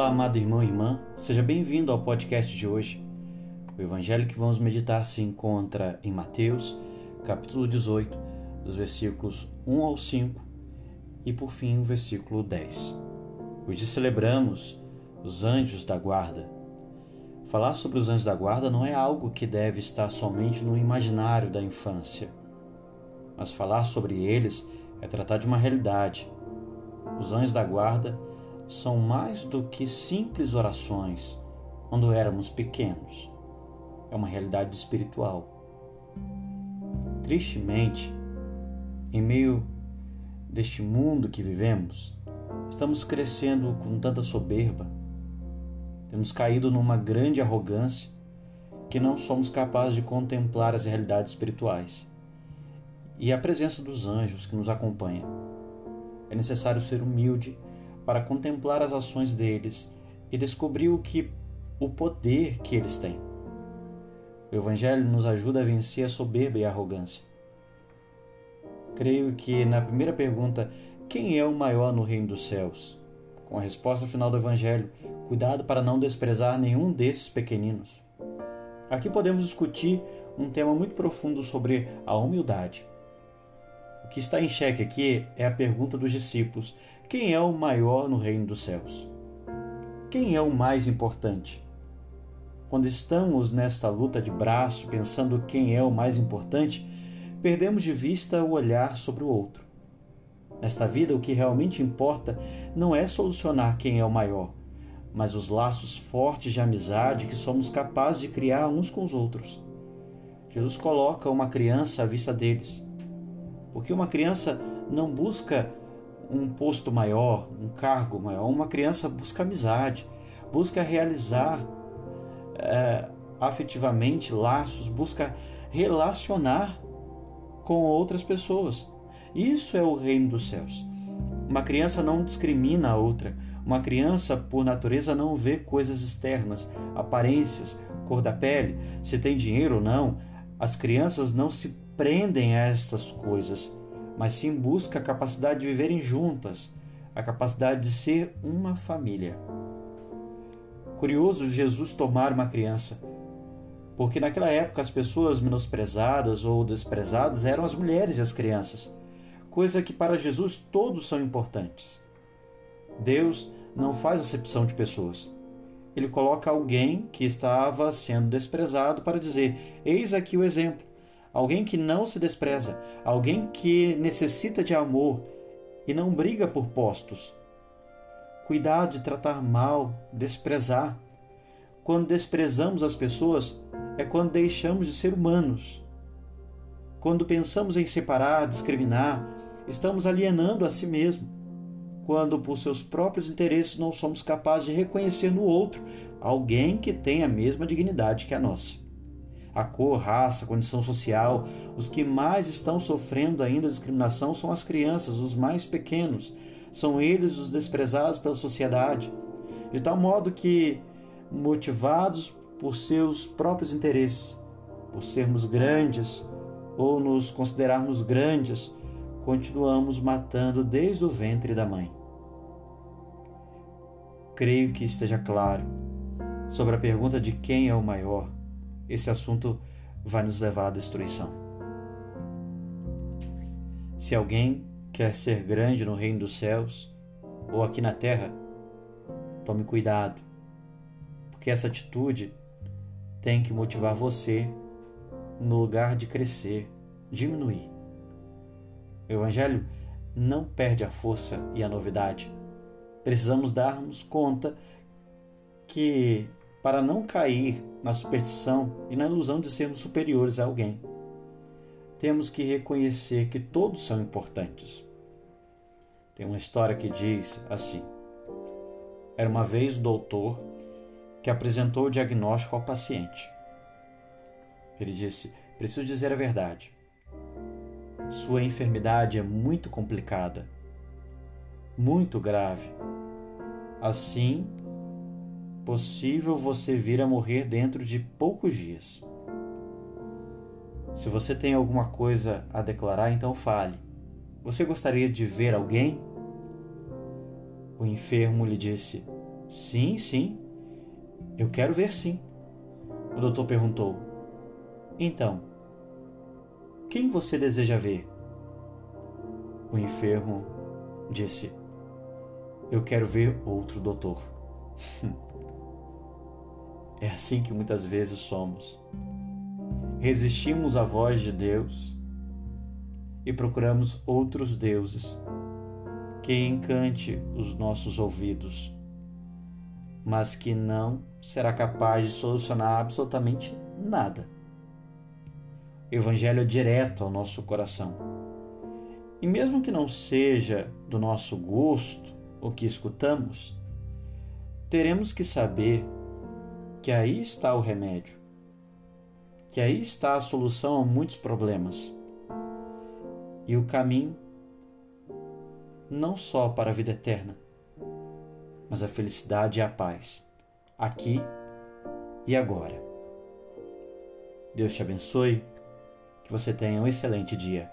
Olá, amado irmão e irmã, seja bem-vindo ao podcast de hoje. O evangelho que vamos meditar se encontra em Mateus, capítulo 18, dos versículos 1 ao 5 e, por fim, o versículo 10. Hoje celebramos os anjos da guarda. Falar sobre os anjos da guarda não é algo que deve estar somente no imaginário da infância, mas falar sobre eles é tratar de uma realidade. Os anjos da guarda são mais do que simples orações quando éramos pequenos. É uma realidade espiritual. Tristemente, em meio deste mundo que vivemos, estamos crescendo com tanta soberba, temos caído numa grande arrogância que não somos capazes de contemplar as realidades espirituais e a presença dos anjos que nos acompanha. É necessário ser humilde para contemplar as ações deles e descobrir o que o poder que eles têm. O evangelho nos ajuda a vencer a soberba e a arrogância. Creio que na primeira pergunta, quem é o maior no reino dos céus? Com a resposta final do evangelho, cuidado para não desprezar nenhum desses pequeninos. Aqui podemos discutir um tema muito profundo sobre a humildade. Que está em xeque aqui é a pergunta dos discípulos: quem é o maior no reino dos céus? Quem é o mais importante? Quando estamos nesta luta de braço, pensando quem é o mais importante, perdemos de vista o olhar sobre o outro. Nesta vida, o que realmente importa não é solucionar quem é o maior, mas os laços fortes de amizade que somos capazes de criar uns com os outros. Jesus coloca uma criança à vista deles, porque uma criança não busca um posto maior, um cargo maior. Uma criança busca amizade, busca realizar é, afetivamente laços, busca relacionar com outras pessoas. Isso é o reino dos céus. Uma criança não discrimina a outra. Uma criança, por natureza, não vê coisas externas, aparências, cor da pele, se tem dinheiro ou não. As crianças não se prendem a estas coisas mas sim busca a capacidade de viverem juntas, a capacidade de ser uma família. Curioso Jesus tomar uma criança, porque naquela época as pessoas menosprezadas ou desprezadas eram as mulheres e as crianças, coisa que para Jesus todos são importantes. Deus não faz acepção de pessoas. Ele coloca alguém que estava sendo desprezado para dizer: Eis aqui o exemplo alguém que não se despreza, alguém que necessita de amor e não briga por postos. Cuidado de tratar mal, desprezar. Quando desprezamos as pessoas, é quando deixamos de ser humanos. Quando pensamos em separar, discriminar, estamos alienando a si mesmo. Quando, por seus próprios interesses, não somos capazes de reconhecer no outro alguém que tem a mesma dignidade que a nossa a cor, raça, condição social. Os que mais estão sofrendo ainda discriminação são as crianças, os mais pequenos. São eles os desprezados pela sociedade. De tal modo que, motivados por seus próprios interesses, por sermos grandes ou nos considerarmos grandes, continuamos matando desde o ventre da mãe. Creio que esteja claro sobre a pergunta de quem é o maior esse assunto vai nos levar à destruição. Se alguém quer ser grande no reino dos céus ou aqui na terra, tome cuidado, porque essa atitude tem que motivar você no lugar de crescer, diminuir. O Evangelho não perde a força e a novidade. Precisamos darmos conta que para não cair na superstição e na ilusão de sermos superiores a alguém. Temos que reconhecer que todos são importantes. Tem uma história que diz assim: Era uma vez o doutor que apresentou o diagnóstico ao paciente. Ele disse: Preciso dizer a verdade. Sua enfermidade é muito complicada, muito grave. Assim, possível você vir a morrer dentro de poucos dias. Se você tem alguma coisa a declarar, então fale. Você gostaria de ver alguém? O enfermo lhe disse: Sim, sim. Eu quero ver sim. O doutor perguntou. Então, quem você deseja ver? O enfermo disse: Eu quero ver outro doutor. é assim que muitas vezes somos. Resistimos à voz de Deus e procuramos outros deuses que encante os nossos ouvidos, mas que não será capaz de solucionar absolutamente nada. O Evangelho é direto ao nosso coração. E mesmo que não seja do nosso gosto o que escutamos, teremos que saber que aí está o remédio, que aí está a solução a muitos problemas e o caminho não só para a vida eterna, mas a felicidade e a paz, aqui e agora. Deus te abençoe, que você tenha um excelente dia.